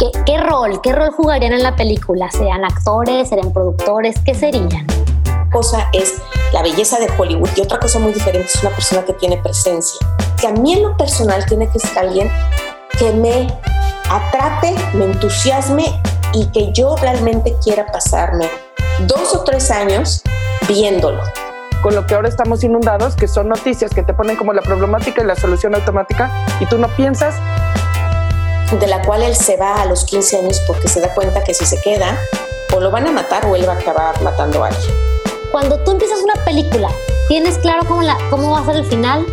¿Qué, ¿Qué rol? ¿Qué rol jugarían en la película? ¿Serían actores? ¿Serían productores? ¿Qué serían? cosa es la belleza de Hollywood y otra cosa muy diferente es una persona que tiene presencia. Que a mí en lo personal tiene que ser alguien que me atrape, me entusiasme y que yo realmente quiera pasarme dos o tres años viéndolo. Con lo que ahora estamos inundados, que son noticias que te ponen como la problemática y la solución automática y tú no piensas. De la cual él se va a los 15 años porque se da cuenta que si se queda, o lo van a matar o él va a acabar matando a alguien cuando tú empiezas una película, ¿tienes claro cómo, la, cómo va a ser el final?